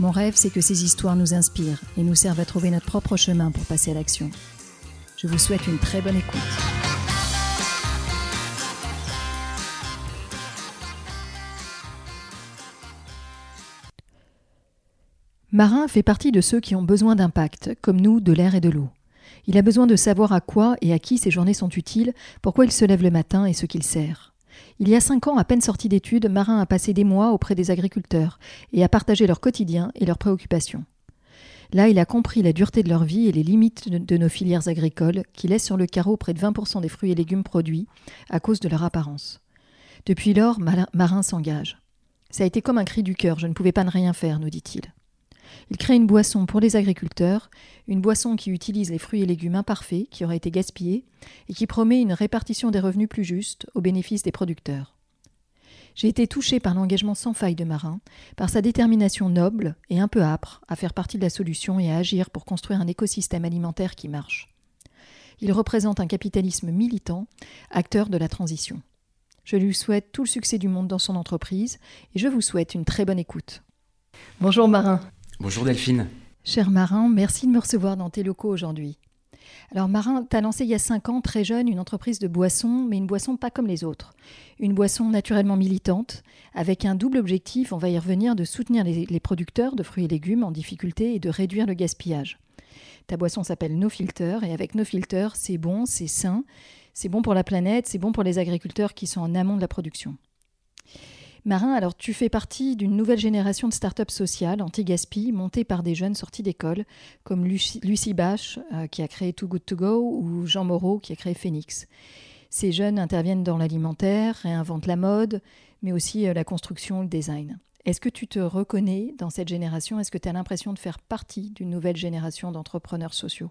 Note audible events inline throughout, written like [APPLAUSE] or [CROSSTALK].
Mon rêve, c'est que ces histoires nous inspirent et nous servent à trouver notre propre chemin pour passer à l'action. Je vous souhaite une très bonne écoute. Marin fait partie de ceux qui ont besoin d'impact, comme nous, de l'air et de l'eau. Il a besoin de savoir à quoi et à qui ses journées sont utiles, pourquoi il se lève le matin et ce qu'il sert. Il y a cinq ans, à peine sorti d'études, Marin a passé des mois auprès des agriculteurs et a partagé leur quotidien et leurs préoccupations. Là, il a compris la dureté de leur vie et les limites de nos filières agricoles qui laissent sur le carreau près de 20% des fruits et légumes produits à cause de leur apparence. Depuis lors, Marin s'engage. Ça a été comme un cri du cœur, je ne pouvais pas ne rien faire, nous dit-il. Il crée une boisson pour les agriculteurs, une boisson qui utilise les fruits et légumes imparfaits qui auraient été gaspillés et qui promet une répartition des revenus plus juste au bénéfice des producteurs. J'ai été touché par l'engagement sans faille de Marin, par sa détermination noble et un peu âpre à faire partie de la solution et à agir pour construire un écosystème alimentaire qui marche. Il représente un capitalisme militant, acteur de la transition. Je lui souhaite tout le succès du monde dans son entreprise et je vous souhaite une très bonne écoute. Bonjour Marin. Bonjour Delphine. Cher Marin, merci de me recevoir dans tes locaux aujourd'hui. Alors Marin, tu as lancé il y a 5 ans, très jeune, une entreprise de boissons, mais une boisson pas comme les autres. Une boisson naturellement militante, avec un double objectif, on va y revenir, de soutenir les, producteurs de fruits et légumes en difficulté et de réduire le gaspillage. Ta boisson s'appelle No Filter, et avec No Filter, c'est bon, c'est sain, c'est bon pour la planète, c'est bon pour les agriculteurs qui sont en amont de la production. Marin, alors tu fais partie d'une nouvelle génération de start-up sociales anti-gaspi montées par des jeunes sortis d'école comme Lucie, Lucie Bache euh, qui a créé Too Good To Go ou Jean Moreau qui a créé Phoenix. Ces jeunes interviennent dans l'alimentaire, réinventent la mode, mais aussi euh, la construction, le design. Est-ce que tu te reconnais dans cette génération? Est-ce que tu as l'impression de faire partie d'une nouvelle génération d'entrepreneurs sociaux?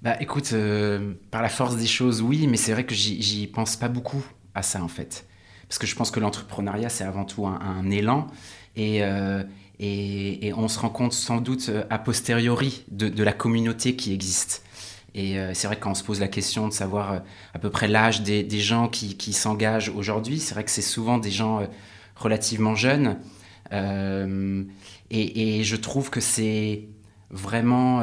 Bah écoute, euh, par la force des choses, oui, mais c'est vrai que j'y pense pas beaucoup à ça en fait parce que je pense que l'entrepreneuriat, c'est avant tout un, élan. Euh, et, on se rend compte sans doute euh, a posteriori de, la communauté qui existe. Et euh, c'est vrai que quand on se pose la question de savoir à peu près l'âge des, gens qui, s'engagent aujourd'hui, c'est vrai que c'est souvent des gens relativement jeunes. Et, je trouve que c'est vraiment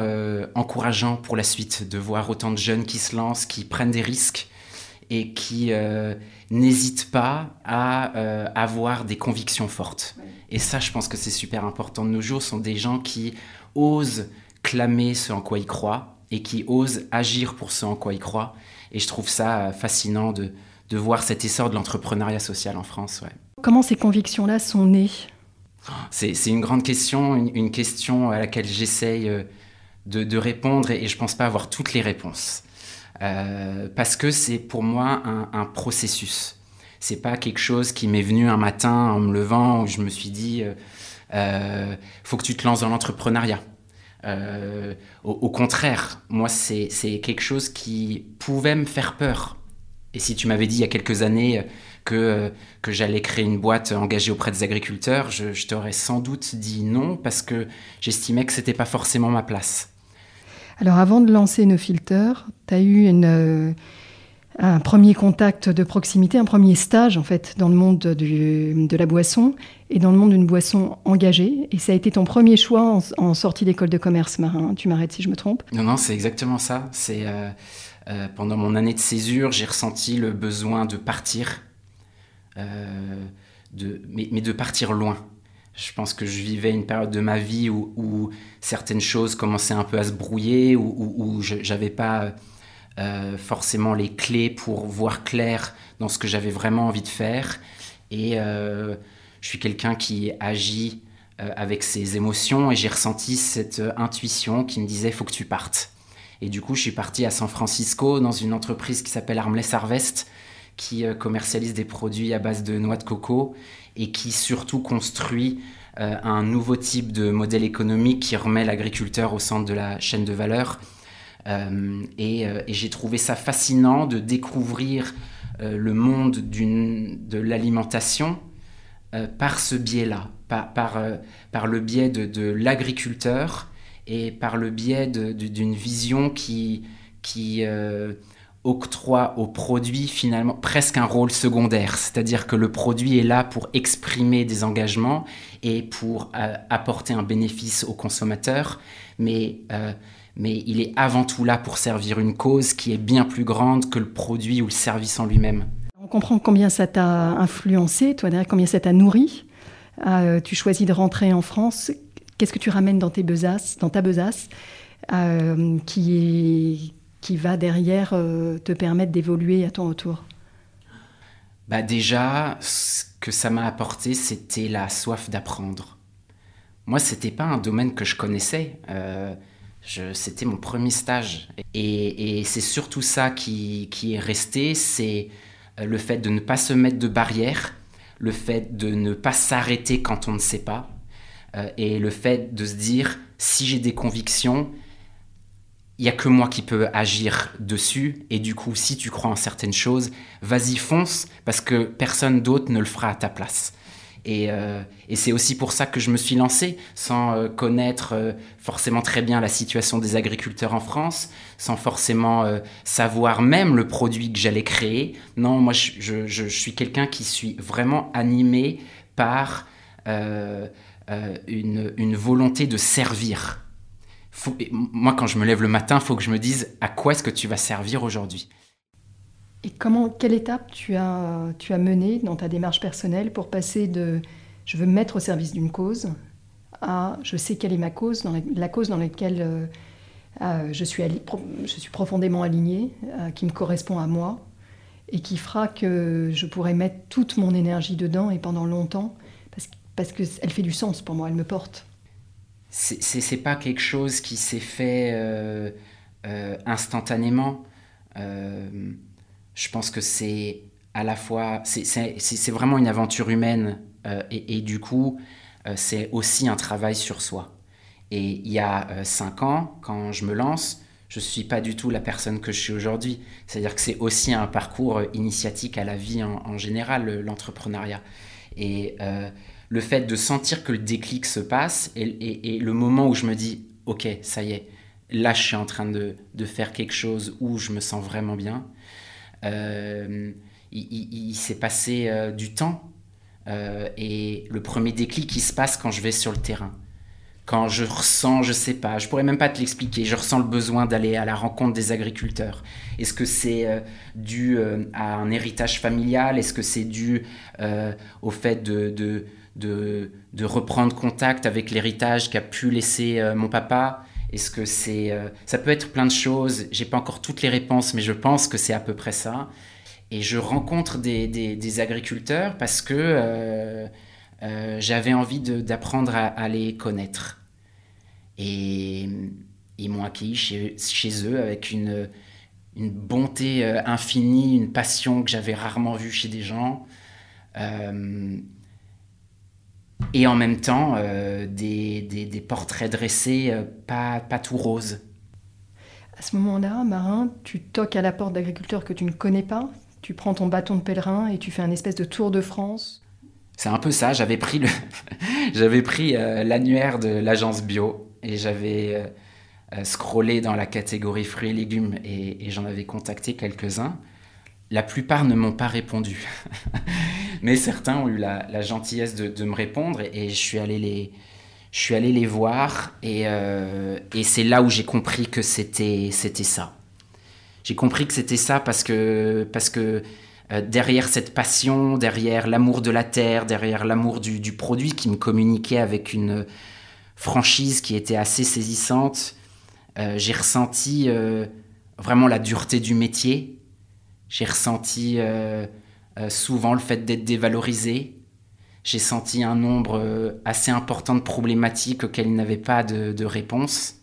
encourageant pour la suite de voir autant de jeunes qui se lancent, qui prennent des risques et qui euh, n'hésitent pas à euh, avoir des convictions fortes. Et ça, je pense que c'est super important de nos jours, sont des gens qui osent clamer ce en quoi ils croient et qui osent agir pour ce en quoi ils croient. Et je trouve ça euh, fascinant de, de voir cet essor de l'entrepreneuriat social en France. Ouais. Comment ces convictions-là sont nées? C'est, une grande question, une, question à laquelle j'essaye de, de, répondre et, et je ne pense pas avoir toutes les réponses. Euh, parce que c'est pour moi un, un processus. C'est pas quelque chose qui m'est venu un matin en me levant où je me suis dit euh, euh faut que tu te lances dans l'entrepreneuriat. Euh, au, contraire, moi c'est quelque chose qui pouvait me faire peur. Et si tu m'avais dit il y a quelques années que, que j'allais créer une boîte engagée auprès des agriculteurs, je, je t'aurais sans doute dit non parce que j'estimais que c'était pas forcément ma place. Alors avant de lancer nos filters, tu as eu euh, un premier contact de proximité, un premier stage en fait dans le monde de la boisson et dans le monde d'une boisson engagée. Et ça a été ton premier choix en, sortie d'école de commerce marin. Tu m'arrêtes si je me trompe Non, non, c'est exactement ça. C'est euh, euh, pendant mon année de césure, j'ai ressenti le besoin de partir, de, mais de partir loin. Je pense que je vivais une période de ma vie où, certaines choses commençaient un peu à se brouiller, où, où, je n'avais pas euh, forcément les clés pour voir clair dans ce que j'avais vraiment envie de faire. Et euh, je suis quelqu'un qui agit euh, avec ses émotions et j'ai ressenti cette intuition qui me disait faut que tu partes. Et du coup, je suis parti à San Francisco dans une entreprise qui s'appelle Armless Harvest qui commercialise des produits à base de noix de coco et qui surtout construit un nouveau type de modèle économique qui remet l'agriculteur au centre de la chaîne de valeur. et, j'ai trouvé ça fascinant de découvrir le monde de l'alimentation par ce biais-là, par, le biais de l'agriculteur et par le biais d'une vision qui, euh, octroie au produit finalement presque un rôle secondaire, c'est-à-dire que le produit est là pour exprimer des engagements et pour euh, apporter un bénéfice au consommateur, mais, euh, mais il est avant tout là pour servir une cause qui est bien plus grande que le produit ou le service en lui-même. On comprend combien ça t'a influencé, toi combien ça t'a nourri. tu choisis de rentrer en France. Qu'est-ce que tu ramènes dans, tes besaces, dans ta besace qui est qui va derrière euh, te permettre d'évoluer à ton retour? Bah Déjà, ce que ça m'a apporté, c'était la soif d'apprendre. Moi, c'était pas un domaine que je connaissais. Euh, c'était mon premier stage. Et, c'est surtout ça qui, qui est resté, c'est euh, le fait de ne pas se mettre de barrières, le fait de ne pas s'arrêter quand on ne sait pas, et le fait de se dire, si j'ai des convictions, il y a que moi qui peux agir dessus. Et du coup si tu crois en certaines choses vas-y fonce parce que personne d'autre ne le fera à ta place. Et, euh, c'est aussi pour ça que je me suis lancé sans euh, connaître euh, forcément très bien la situation des agriculteurs en France sans forcément savoir même le produit que j'allais créer. Non moi je, suis quelqu'un qui suis vraiment animé par une volonté de servir moi, quand je me lève le matin, il faut que je me dise à quoi est-ce que tu vas servir aujourd'hui? Et comment, quelle étape tu as, tu as mené dans ta démarche personnelle pour passer de je veux me mettre au service d'une cause à je sais quelle est ma cause, la, cause dans laquelle euh, euh, je, suis je suis profondément alignée, euh, qui me correspond à moi et qui fera que je pourrai mettre toute mon énergie dedans et pendant longtemps parce, parce qu'elle fait du sens pour moi, elle me porte c'est pas quelque chose qui s'est fait euh, euh, instantanément. Euh, je pense que c'est à la fois, c'est vraiment une aventure humaine et, du coup, c'est aussi un travail sur soi. Et il y a cinq ans, quand je me lance, je suis pas du tout la personne que je suis aujourd'hui. C'est-à-dire que c'est aussi un parcours initiatique à la vie en, en général, l'entrepreneuriat. Et le fait de sentir que le déclic se passe et, le moment où je me dis, ok, ça y est, là je suis en train de, faire quelque chose où je me sens vraiment bien, euh, il, s'est passé euh, du temps. Euh, et le premier déclic qui se passe quand je vais sur le terrain. Quand je ressens, je sais pas, je pourrais même pas te l'expliquer, je ressens le besoin d'aller à la rencontre des agriculteurs. Est-ce que c'est dû à un héritage familial? Est-ce que c'est dû au fait de reprendre contact avec l'héritage qu'a pu laisser euh, mon papa? Est-ce que c'est... Euh, ça peut être plein de choses, j'ai pas encore toutes les réponses, mais je pense que c'est à peu près ça. Et je rencontre des, agriculteurs parce que euh, j'avais envie d'apprendre à, les connaître. Et ils m'ont accueilli chez, eux avec une, bonté infinie, une passion que j'avais rarement vue chez des gens et en même temps euh, des, portraits dressés euh, pas, pas tout roses. À ce moment-là, Marin, tu toques à la porte d'agriculteurs que tu ne connais pas, tu prends ton bâton de pèlerin et tu fais un espèce de tour de France. C'est un peu ça, j'avais pris, le [LAUGHS] j'avais pris euh, l'annuaire de l'agence bio et j'avais scrollé dans la catégorie fruits et légumes et, j'en avais contacté quelques-uns. La plupart ne m'ont pas répondu. [LAUGHS] Mais certains ont eu la, gentillesse de, me répondre et, je, suis allé les, je suis allé les voir et, euh, et c'est là où j'ai compris que c'était ça. J'ai compris que c'était ça parce que, parce que euh, derrière cette passion, derrière l'amour de la terre, derrière l'amour du, du, produit qui me communiquait avec une franchise qui était assez saisissante, euh, j'ai ressenti vraiment la dureté du métier. J'ai ressenti euh, souvent le fait d'être dévalorisé. J'ai senti un nombre euh, assez important de problématiques auxquelles il n'avait pas de, réponse.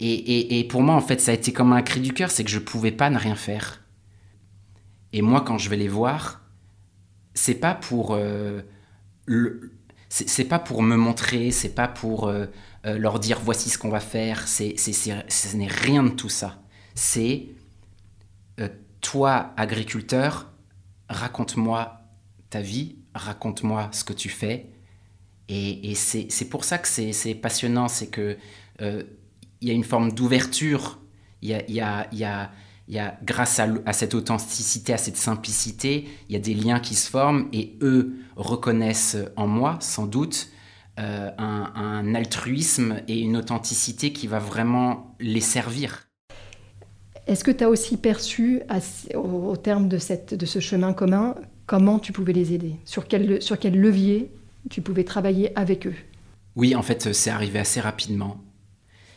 Et, pour moi, en fait, ça a été comme un cri du cœur, c'est que je ne pouvais pas ne rien faire. Et moi, quand je vais les voir, c'est pas pour... Euh, c'est pas pour me montrer, c'est pas pour leur dire voici ce qu'on va faire, c'est, ce n'est rien de tout ça. C'est toi, agriculteur, raconte-moi ta vie, raconte-moi ce que tu fais. Et, c'est pour ça que c'est passionnant, c'est que euh, il y a une forme d'ouverture, il y a, y, y a, grâce à, cette authenticité, à cette simplicité, il y a des liens qui se forment et eux reconnaissent en moi, sans doute, euh, un, altruisme et une authenticité qui va vraiment les servir. Est-ce que tu as aussi perçu, au, terme de, cette, de ce chemin commun, comment tu pouvais les aider? Sur quel, sur quel levier tu pouvais travailler avec eux? Oui, en fait, c'est arrivé assez rapidement.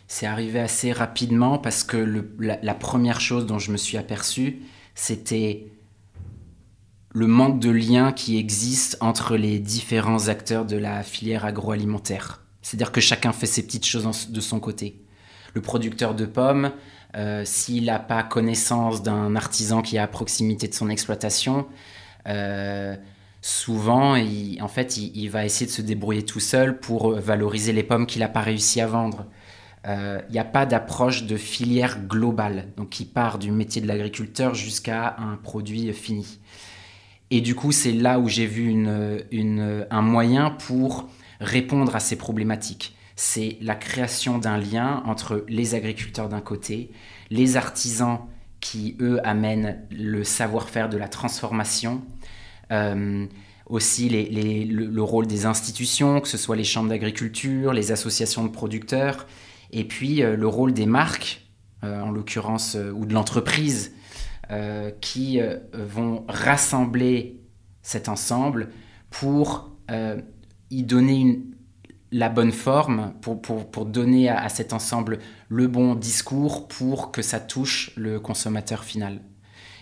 C'est arrivé assez rapidement parce que la, première chose dont je me suis aperçu, c'était le manque de lien qui existe entre les différents acteurs de la filière agroalimentaire. C'est-à-dire que chacun fait ses petites choses de son côté. Le producteur de pommes, euh, s'il n'a pas connaissance d'un artisan qui est à proximité de son exploitation, euh, souvent, il, en fait, il, va essayer de se débrouiller tout seul pour valoriser les pommes qu'il n'a pas réussi à vendre. Euh, il n'y a pas d'approche de filière globale, donc qui part du métier de l'agriculteur jusqu'à un produit fini. Et du coup, c'est là où j'ai vu un moyen pour répondre à ces problématiques. C'est la création d'un lien entre les agriculteurs d'un côté, les artisans qui, eux, amènent le savoir-faire de la transformation, euh, aussi le, rôle des institutions, que ce soit les chambres d'agriculture, les associations de producteurs, et puis euh, le rôle des marques, euh, en l'occurrence, ou de l'entreprise, qui vont rassembler cet ensemble pour y donner la bonne forme, pour, pour, donner à, cet ensemble le bon discours pour que ça touche le consommateur final.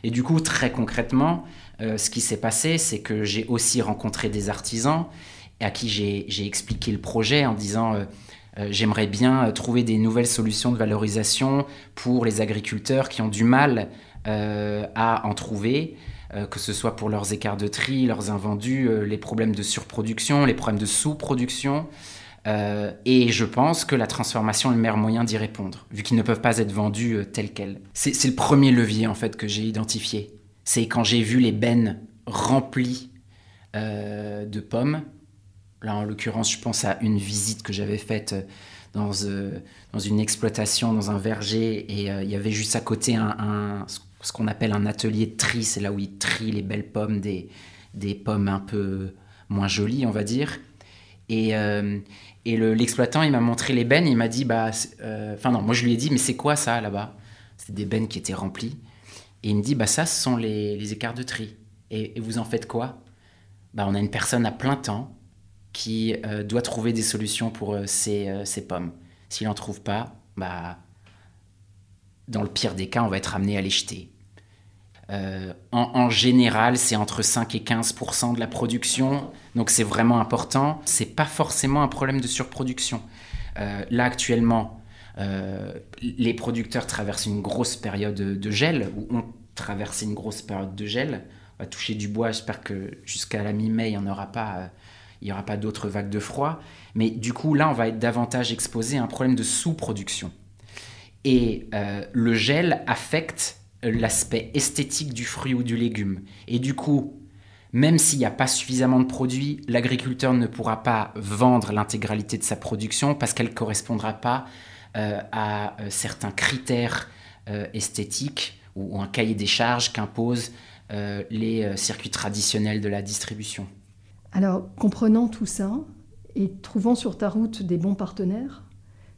Et du coup, très concrètement, euh, ce qui s'est passé, c'est que j'ai aussi rencontré des artisans à qui j'ai expliqué le projet en disant euh, euh, j'aimerais bien trouver des nouvelles solutions de valorisation pour les agriculteurs qui ont du mal à en trouver, que ce soit pour leurs écarts de tri, leurs invendus, les problèmes de surproduction, les problèmes de sous-production. et je pense que la transformation est le meilleur moyen d'y répondre, vu qu'ils ne peuvent pas être vendus tels quels. C'est le premier levier en fait que j'ai identifié c'est quand j'ai vu les bennes remplies euh, de pommes. Là, en l'occurrence, je pense à une visite que j'avais faite euh, dans, euh, dans, une exploitation, dans un verger, et il y avait juste à côté un, ce qu'on appelle un atelier de tri. C'est là où ils trient les belles pommes des, des pommes un peu moins jolies, on va dire. Et, et l'exploitant, il m'a montré les bennes, il m'a dit, bah, enfin non, moi je lui ai dit, mais c'est quoi ça là-bas? C'est des bennes qui étaient remplies. Et il me dit, bah ça, ce sont les, écarts de tri. Et, vous en faites quoi? Bah, On a une personne à plein temps qui euh, doit trouver des solutions pour euh, ces, euh, pommes. S'il n'en trouve pas, bah, dans le pire des cas, on va être amené à les jeter. En, général, c'est entre 5 et 15% de la production, donc c'est vraiment important. C'est pas forcément un problème de surproduction. là, actuellement, les producteurs traversent une grosse période de gel, ou ont traversé une grosse période de gel. On va toucher du bois, j'espère que jusqu'à la mi-mai, il n'y aura pas, il y aura pas d'autres vagues de froid. Mais du coup, là, on va être davantage exposé à un problème de sous-production. Et euh, le gel affecte l'aspect esthétique du fruit ou du légume. Et du coup, même s'il n'y a pas suffisamment de produits, l'agriculteur ne pourra pas vendre l'intégralité de sa production parce qu'elle ne correspondra pas euh, à euh, certains critères euh, esthétiques ou, un cahier des charges qu'imposent les circuits traditionnels de la distribution. Alors, comprenant tout ça et trouvant sur ta route des bons partenaires,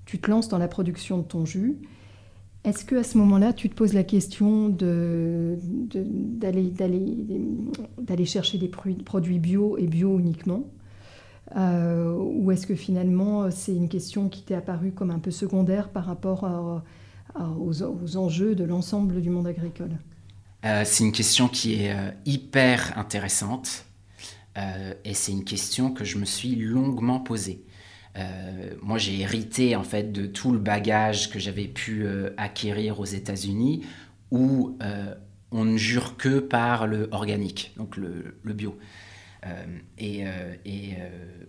tu te lances dans la production de ton jus. Est-ce que à ce moment-là, tu te poses la question d'aller chercher des produits bio et bio uniquement? Euh, ou est-ce que finalement c'est une question qui t'est apparue comme un peu secondaire par rapport aux, enjeux de l'ensemble du monde agricole? Euh, C'est une question qui est euh, hyper intéressante et c'est une question que je me suis longuement posée. moi, j'ai hérité en fait de tout le bagage que j'avais pu acquérir aux États-Unis, où on ne jure que par le organique, donc le bio. et,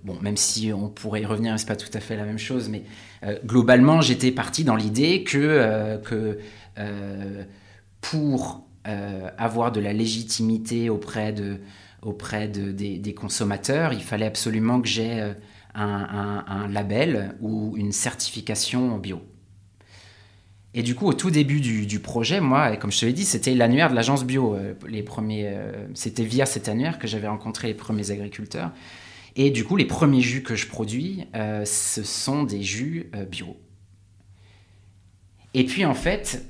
bon, même si on pourrait y revenir, c'est pas tout à fait la même chose, mais globalement, j'étais parti dans l'idée que, que pour avoir de la légitimité auprès de, auprès de, des, consommateurs, il fallait absolument que j'ai un, label ou une certification bio. Et du coup, au tout début du, projet, moi, comme je te l'ai dit, c'était l'annuaire de l'agence bio. Euh, les premiers, euh, c'était via cet annuaire que j'avais rencontré les premiers agriculteurs. Et du coup, les premiers jus que je produis, euh, ce sont des jus bio. Et puis, en fait,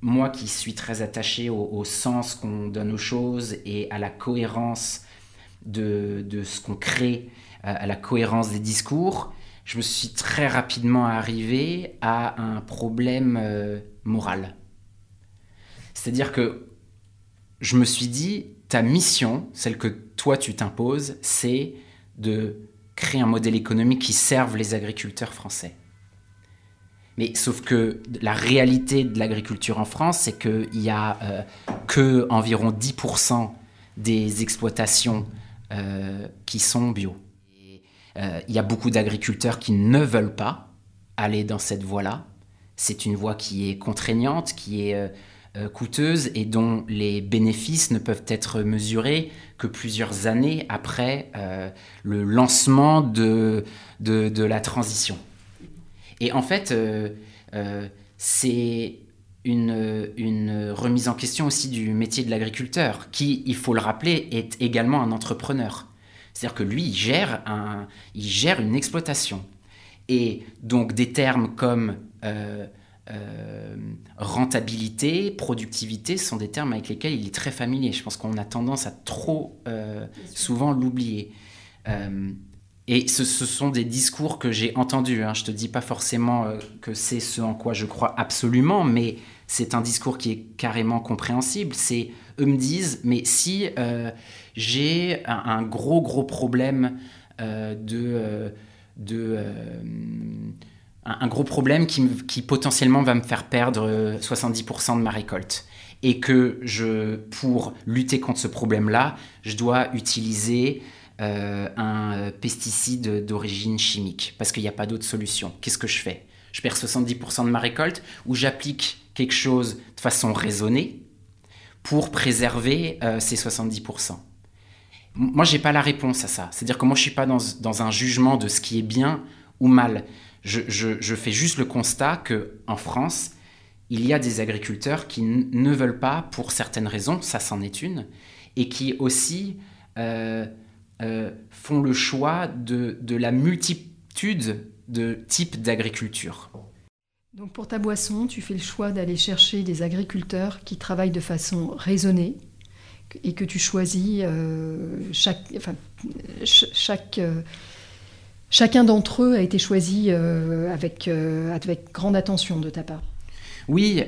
moi qui suis très attaché au, sens qu'on donne aux choses et à la cohérence de, de ce qu'on crée, à la cohérence des discours, je me suis très rapidement arrivé à un problème euh, moral. C'est-à-dire que je me suis dit, ta mission, celle que toi tu t'imposes, c'est de créer un modèle économique qui serve les agriculteurs français. Mais sauf que la réalité de l'agriculture en France, c'est qu'il n'y a euh, que environ 10% des exploitations euh, qui sont bio. Euh, il y a beaucoup d'agriculteurs qui ne veulent pas aller dans cette voie-là. C'est une voie qui est contraignante, qui est euh, coûteuse et dont les bénéfices ne peuvent être mesurés que plusieurs années après le lancement de, de, la transition. Et en fait, c'est une, une, remise en question aussi du métier de l'agriculteur, qui, il faut le rappeler, est également un entrepreneur. C'est-à-dire que lui, il gère, un, il gère une exploitation. Et donc des termes comme euh, euh, rentabilité, productivité sont des termes avec lesquels il est très familier. Je pense qu'on a tendance à trop euh, souvent l'oublier. Et ce, sont des discours que j'ai entendus. Hein. Je ne te dis pas forcément que c'est ce en quoi je crois absolument, mais c'est un discours qui est carrément compréhensible. C'est eux me disent, mais si j'ai un, gros, gros problème euh, de... Euh, de euh, gros problème qui, potentiellement va me faire perdre 70% de ma récolte. Et que je, pour lutter contre ce problème-là, je dois utiliser un pesticide d'origine chimique, parce qu'il n'y a pas d'autre solution. Qu'est-ce que je fais? Je perds 70% de ma récolte, ou j'applique quelque chose de façon raisonnée pour préserver ces 70% moi, j'ai pas la réponse à ça. C'est-à-dire que moi, je suis pas dans, un jugement de ce qui est bien ou mal. Je, fais juste le constat que en France, il y a des agriculteurs qui ne veulent pas, pour certaines raisons, ça c'en est une, et qui aussi euh, euh, font le choix de, la multitude de types d'agriculture. Donc pour ta boisson, tu fais le choix d'aller chercher des agriculteurs qui travaillent de façon raisonnée, et que tu choisis euh, chaque, euh, chacun d'entre eux a été choisi avec, avec grande attention de ta part. Oui,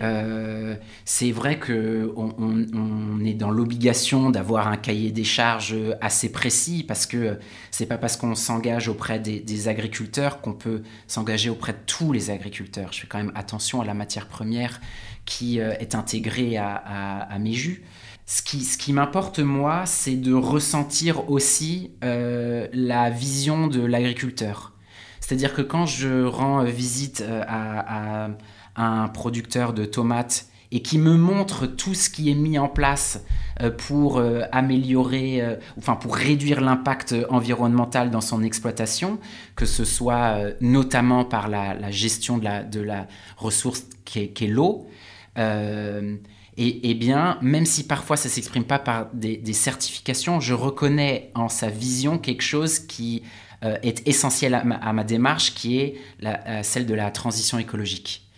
c'est vrai que on, est dans l'obligation d'avoir un cahier des charges assez précis parce que c'est pas parce qu'on s'engage auprès des, agriculteurs qu'on peut s'engager auprès de tous les agriculteurs. Je fais quand même attention à la matière première qui est intégrée à mes jus. Ce qui, m'importe, moi, c'est de ressentir aussi euh, la vision de l'agriculteur. C'est-à-dire que quand je rends visite euh, à, un producteur de tomates et qui me montre tout ce qui est mis en place euh, pour améliorer, enfin pour réduire l'impact environnemental dans son exploitation, que ce soit notamment par la, gestion de la, ressource qui est, est l'eau, et, bien, même si parfois ça s'exprime pas par des, certifications, je reconnais en sa vision quelque chose qui euh, est essentiel à ma, démarche, qui est celle de la transition écologique.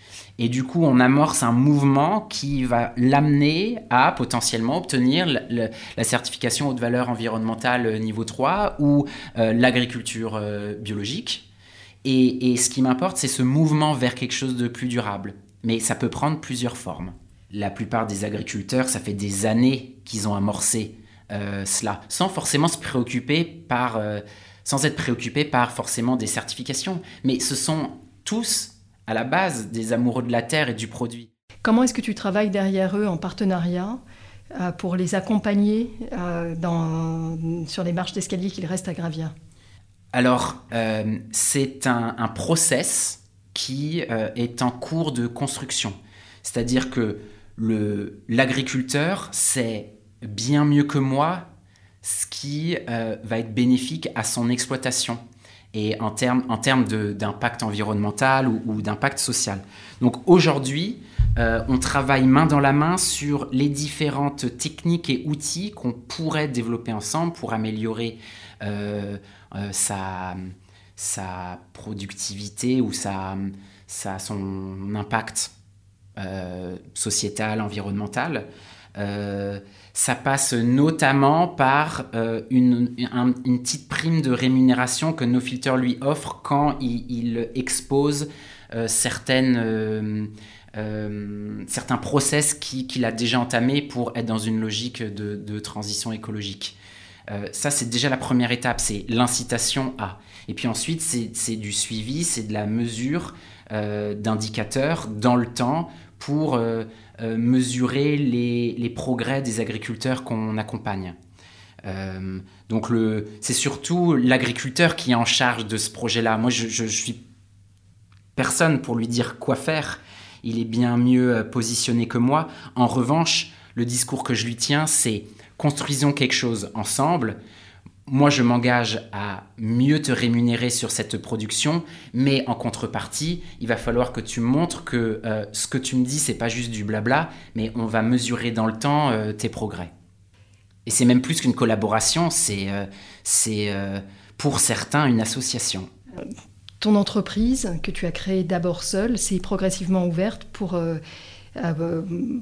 Et du coup, on amorce un mouvement qui va l'amener à potentiellement obtenir la certification haute valeur environnementale niveau 3 ou euh, l'agriculture euh, biologique. et ce qui m'importe, c'est ce mouvement vers quelque chose de plus durable. Mais ça peut prendre plusieurs formes la plupart des agriculteurs, ça fait des années qu'ils ont amorcé euh, cela, sans forcément se préoccuper par, euh, sans être préoccupés par forcément des certifications. Mais ce sont tous, à la base, des amoureux de la terre et du produit. Comment est-ce que tu travailles derrière eux en partenariat pour les accompagner dans, sur les marches d'escalier qu'il reste à gravir Alors, c'est un, un, process qui est en cours de construction. C'est-à-dire que l'agriculteur sait bien mieux que moi ce qui va être bénéfique à son exploitation et en termes en termes d'impact environnemental ou, d'impact social. Donc aujourd'hui, euh, on travaille main dans la main sur les différentes techniques et outils qu'on pourrait développer ensemble pour améliorer euh, euh, sa, sa, productivité ou sa, sa son impact sociétal, environnemental. Ça passe notamment par euh, une, petite prime de rémunération que NoFilter lui offre quand il, expose euh, certaines, euh, certains process qu'il a déjà entamés pour être dans une logique de, transition écologique. ça, c'est déjà la première étape, c'est l'incitation à. Et puis ensuite, c'est du suivi, c'est de la mesure d'indicateurs dans le temps pour euh, mesurer les, progrès des agriculteurs qu'on accompagne. Euh, donc c'est surtout l'agriculteur qui est en charge de ce projet-là. Moi, je, je, suis personne pour lui dire quoi faire. Il est bien mieux euh, positionné que moi. En revanche, le discours que je lui tiens, c'est construisons quelque chose ensemble moi, je m'engage à mieux te rémunérer sur cette production, mais en contrepartie, il va falloir que tu montres que euh, ce que tu me dis, c'est pas juste du blabla, mais on va mesurer dans le temps euh, tes progrès. Et c'est même plus qu'une collaboration, c'est euh, pour certains une association. Ton entreprise, que tu as créée d'abord seule, s'est progressivement ouverte pour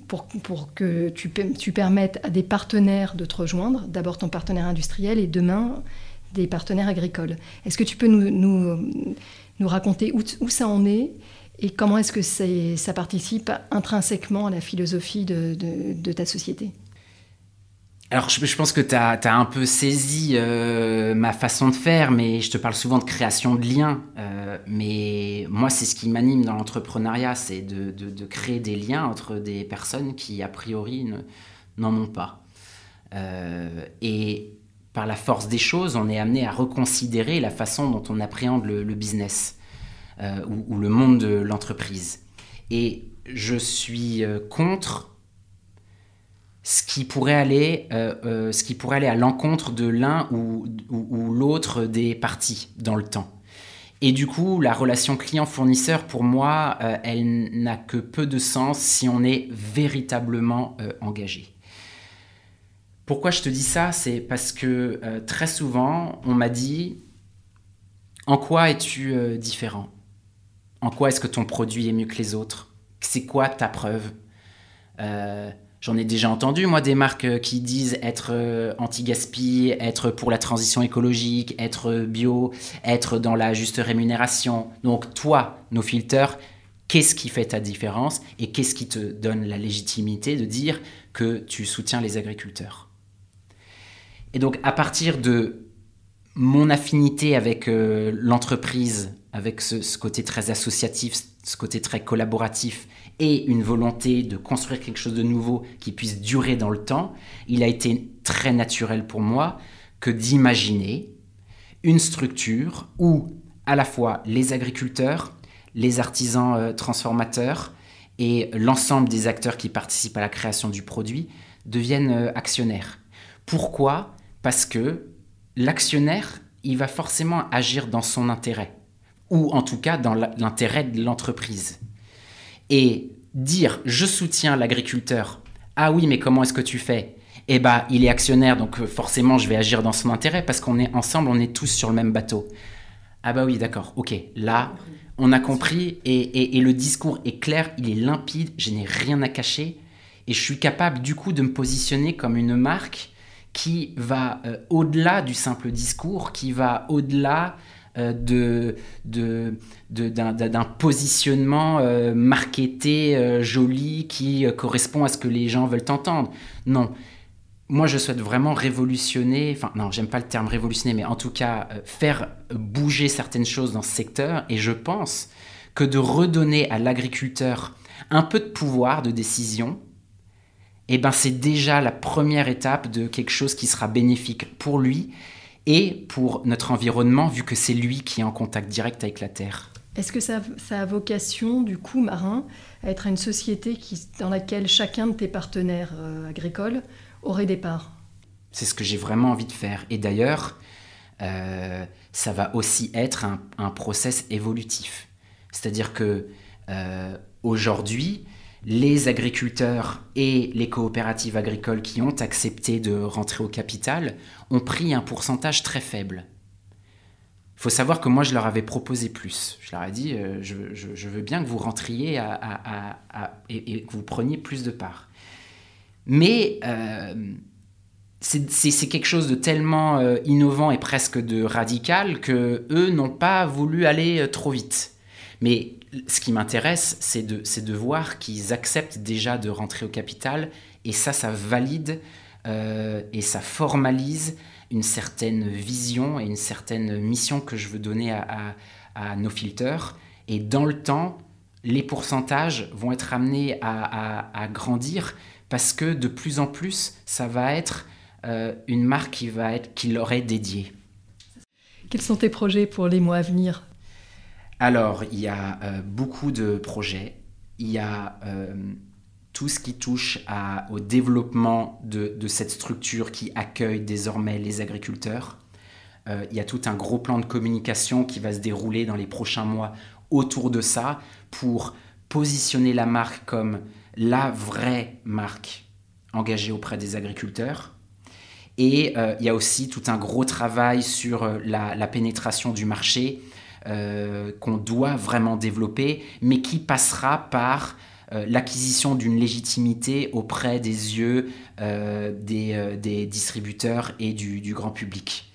pour, pour, que tu, permettes à des partenaires de te rejoindre, d'abord ton partenaire industriel et demain des partenaires agricoles. Est-ce que tu peux nous, nous, nous raconter où, où, ça en est et comment est-ce que ça participe intrinsèquement à la philosophie de, de ta société? Alors, je, pense que tu as, un peu saisi euh, ma façon de faire, mais je te parle souvent de création de liens. Euh, mais moi, c'est ce qui m'anime dans l'entrepreneuriat, c'est de, créer des liens entre des personnes qui, a priori, n'en ont pas. Euh, et par la force des choses, on est amené à reconsidérer la façon dont on appréhende le, business ou, ou, le monde de l'entreprise. Et je suis contre ce qui pourrait aller, euh, euh, ce qui pourrait aller à l'encontre de l'un ou, l'autre des parties dans le temps. Et du coup, la relation client-fournisseur, pour moi, euh, elle n'a que peu de sens si on est véritablement engagé. Pourquoi je te dis ça? C'est parce que très souvent, on m'a dit, en quoi es-tu différent? En quoi est-ce que ton produit est mieux que les autres? C'est quoi ta preuve J'en ai déjà entendu, moi, des marques euh, qui disent être euh, anti-gaspi, être pour la transition écologique, être bio, être dans la juste rémunération. Donc, toi, nos filters, qu'est-ce qui fait ta différence et qu'est-ce qui te donne la légitimité de dire que tu soutiens les agriculteurs? Et donc, à partir de mon affinité avec euh, l'entreprise, avec ce, côté très associatif, ce côté très collaboratif, et une volonté de construire quelque chose de nouveau qui puisse durer dans le temps, il a été très naturel pour moi que d'imaginer une structure où à la fois les agriculteurs, les artisans euh, transformateurs et l'ensemble des acteurs qui participent à la création du produit deviennent euh, actionnaires. Pourquoi? Parce que l'actionnaire, il va forcément agir dans son intérêt, ou en tout cas dans l'intérêt de l'entreprise et dire je soutiens l'agriculteur, ah oui, mais comment est-ce que tu fais? Eh bien, il est actionnaire, donc euh, forcément, je vais agir dans son intérêt parce qu'on est ensemble, on est tous sur le même bateau. Ah bah oui, d'accord, ok, là, on a compris et, le discours est clair, il est limpide, je n'ai rien à cacher et je suis capable du coup de me positionner comme une marque qui va euh, au-delà du simple discours, qui va au-delà euh, de, d'un, positionnement euh, marketé, euh, joli, qui correspond à ce que les gens veulent entendre. Non. Moi, je souhaite vraiment révolutionner, enfin non, j'aime pas le terme révolutionner, mais en tout cas faire bouger certaines choses dans ce secteur. Et je pense que de redonner à l'agriculteur un peu de pouvoir de décision, eh ben c'est déjà la première étape de quelque chose qui sera bénéfique pour lui et pour notre environnement, vu que c'est lui qui est en contact direct avec la Terre. Est-ce que ça, a vocation, du coup, Marin, à être une société qui, dans laquelle chacun de tes partenaires euh, agricoles aurait des parts? C'est ce que j'ai vraiment envie de faire. Et d'ailleurs, euh, ça va aussi être un, process évolutif. C'est-à-dire que euh, aujourd'hui, les agriculteurs et les coopératives agricoles qui ont accepté de rentrer au capital ont pris un pourcentage très faible. Il faut savoir que moi, je leur avais proposé plus. Je leur ai dit, euh, je, veux bien que vous rentriez et, que vous preniez plus de parts. Mais euh, c'est quelque chose de tellement euh, innovant et presque de radical que eux n'ont pas voulu aller trop vite. Mais ce qui m'intéresse, c'est de, de, voir qu'ils acceptent déjà de rentrer au capital, et ça, ça valide euh, et ça formalise une certaine vision et une certaine mission que je veux donner à, nos filters. Et dans le temps, les pourcentages vont être amenés à, grandir parce que de plus en plus, ça va être euh, une marque qui, va être, qui leur est dédiée. Quels sont tes projets pour les mois à venir? Alors, il y a euh, beaucoup de projets. Il y a euh, tout ce qui touche au développement de, cette structure qui accueille désormais les agriculteurs. Euh, il y a tout un gros plan de communication qui va se dérouler dans les prochains mois autour de ça pour positionner la marque comme la vraie marque engagée auprès des agriculteurs. Et il y a aussi tout un gros travail sur la pénétration du marché euh, qu'on doit vraiment développer, mais qui passera par euh, l'acquisition d'une légitimité auprès des yeux euh, des, distributeurs et du, grand public.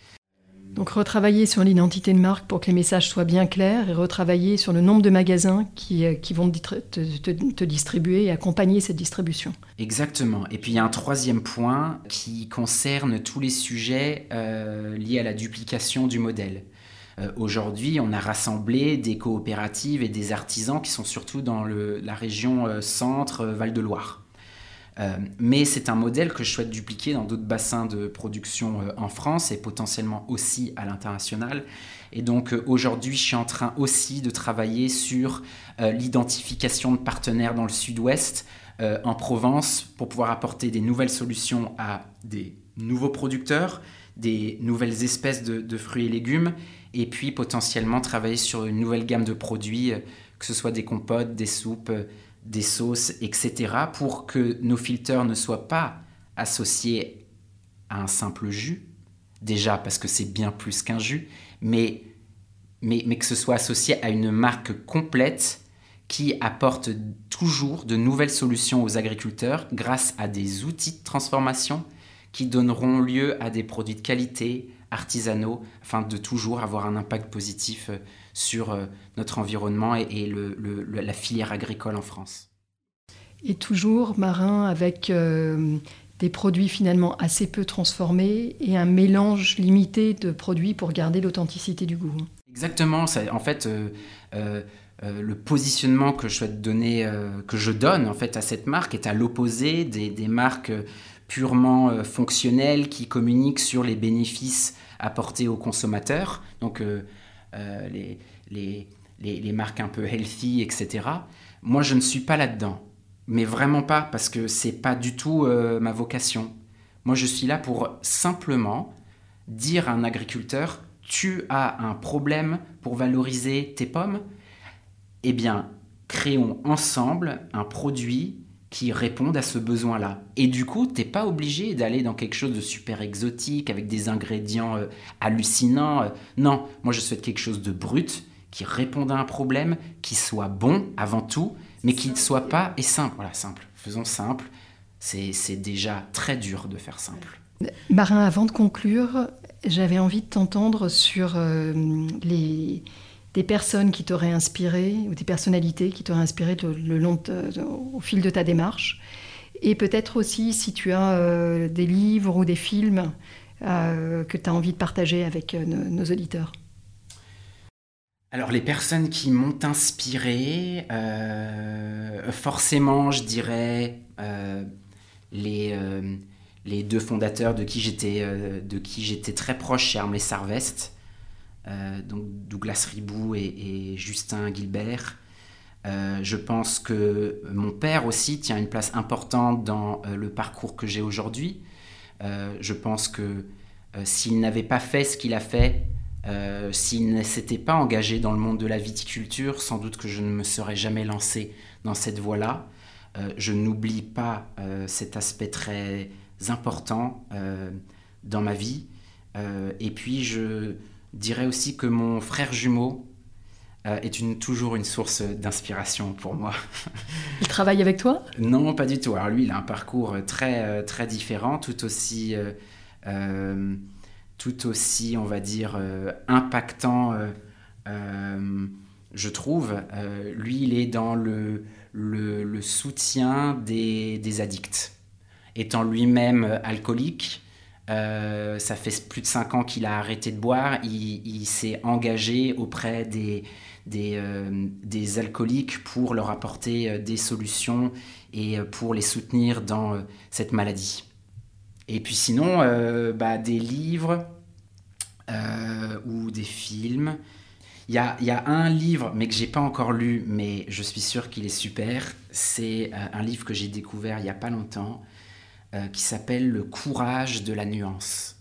Donc retravailler sur l'identité de marque pour que les messages soient bien clairs et retravailler sur le nombre de magasins qui, vont te, distribuer et accompagner cette distribution. Exactement. Et puis il y a un troisième point qui concerne tous les sujets liés à la duplication du modèle. Euh, aujourd'hui, on a rassemblé des coopératives et des artisans qui sont surtout dans la région euh, centre-Val-de-Loire. Euh, mais c'est un modèle que je souhaite dupliquer dans d'autres bassins de production en France et potentiellement aussi à l'international. Et donc aujourd'hui, je suis en train aussi de travailler sur l'identification de partenaires dans le sud-ouest, en Provence, pour pouvoir apporter des nouvelles solutions à des nouveaux producteurs, des nouvelles espèces de fruits et légumes et puis potentiellement travailler sur une nouvelle gamme de produits, euh, que ce soit des compotes, des soupes, euh, des sauces, etc., pour que nos filters ne soient pas associés à un simple jus, déjà parce que c'est bien plus qu'un jus, mais, mais, mais que ce soit associé à une marque complète qui apporte toujours de nouvelles solutions aux agriculteurs grâce à des outils de transformation qui donneront lieu à des produits de qualité, artisanaux, afin de toujours avoir un impact positif euh, sur euh, notre environnement et, la filière agricole en France. Et toujours marin avec euh, des produits finalement assez peu transformés et un mélange limité de produits pour garder l'authenticité du goût. Exactement, en fait, le positionnement que je souhaite donner, que je donne en fait à cette marque est à l'opposé des, des, marques purement fonctionnelles qui communiquent sur les bénéfices apporter aux consommateurs, donc euh, euh, les, les, les, marques un peu healthy, etc. Moi, je ne suis pas là-dedans, mais vraiment pas, parce que c'est pas du tout euh, ma vocation. Moi, je suis là pour simplement dire à un agriculteur, tu as un problème pour valoriser tes pommes, eh bien, créons ensemble un produit qui répondent à ce besoin-là. Et du coup, t'es pas obligé d'aller dans quelque chose de super exotique avec des ingrédients euh, hallucinants. Euh. non, moi je souhaite quelque chose de brut qui réponde à un problème, qui soit bon avant tout, mais qui ne soit pas et simple. Voilà, simple. Faisons simple. C'est déjà très dur de faire simple. Marin, avant de conclure, j'avais envie de t'entendre sur euh, les des personnes qui t'auraient inspiré ou des personnalités qui t'auraient inspiré au fil de ta démarche. Et peut-être aussi si tu as euh, des livres ou des films euh, que tu as envie de partager avec euh, nos, auditeurs. Alors les personnes qui m'ont inspiré, forcément je dirais les, deux fondateurs de qui j'étais très proche chez Armley Sarvest, donc Douglas Ribou et, Justin Gilbert. je pense que mon père aussi tient une place importante dans le parcours que j'ai aujourd'hui. je pense que s'il n'avait pas fait ce qu'il a fait, euh, s'il ne s'était pas engagé dans le monde de la viticulture, sans doute que je ne me serais jamais lancé dans cette voie-là. Euh, je n'oublie pas euh, cet aspect très important dans ma vie. et puis je dirais aussi que mon frère jumeau est une, toujours une source d'inspiration pour moi. [LAUGHS] Il travaille avec toi? Non, pas du tout. Alors lui, il a un parcours très, très différent, tout aussi tout aussi, on va dire, euh, impactant, euh, euh, je trouve. lui, il est dans le, le, soutien des, des, addicts. Étant lui-même alcoolique, ça fait plus de cinq ans qu'il a arrêté de boire, il, s'est engagé auprès des, des, des, alcooliques pour leur apporter des solutions et pour les soutenir dans cette maladie. Et puis sinon, euh, bah, des livres euh, ou des films. Il y a, y a, un livre, mais que j'ai pas encore lu, mais je suis sûr qu'il est super. C'est euh, un livre que j'ai découvert il n'y a pas longtemps, qui s'appelle Le courage de la nuance.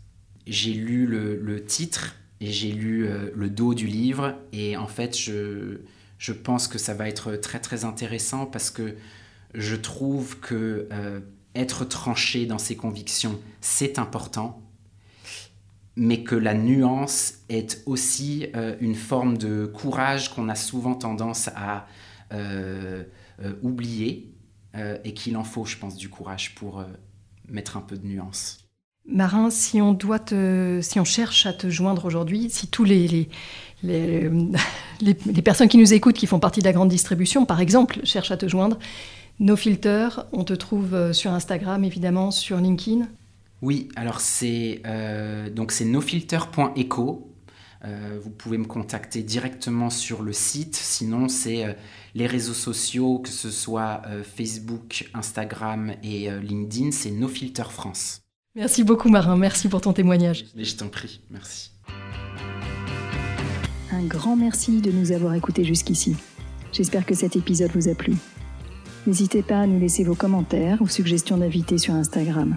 J'ai lu le, titre et j'ai lu le dos du livre, et en fait, je, je pense que ça va être très très intéressant parce que je trouve que être tranché dans ses convictions, c'est important, mais que la nuance est aussi euh, une forme de courage qu'on a souvent tendance à euh, euh, oublier, et qu'il en faut, je pense, du courage pour mettre un peu de nuance. Marin, si on doit te, si on cherche à te joindre aujourd'hui, si tous les les, [LAUGHS] les, les, personnes qui nous écoutent, qui font partie de la grande distribution, par exemple, cherchent à te joindre, nos filters, on te trouve euh, sur Instagram évidemment, sur LinkedIn. Oui, alors c'est euh, donc c'est nofilter.eco. Euh, vous pouvez me contacter directement sur le site. Sinon, c'est les réseaux sociaux, que ce soit Facebook, Instagram et LinkedIn, c'est NoFilter France. Merci beaucoup, Marin. Merci pour ton témoignage. Mais je t'en prie. Merci. Un grand merci de nous avoir écoutés jusqu'ici. J'espère que cet épisode vous a plu. N'hésitez pas à nous laisser vos commentaires ou suggestions d'invités sur Instagram.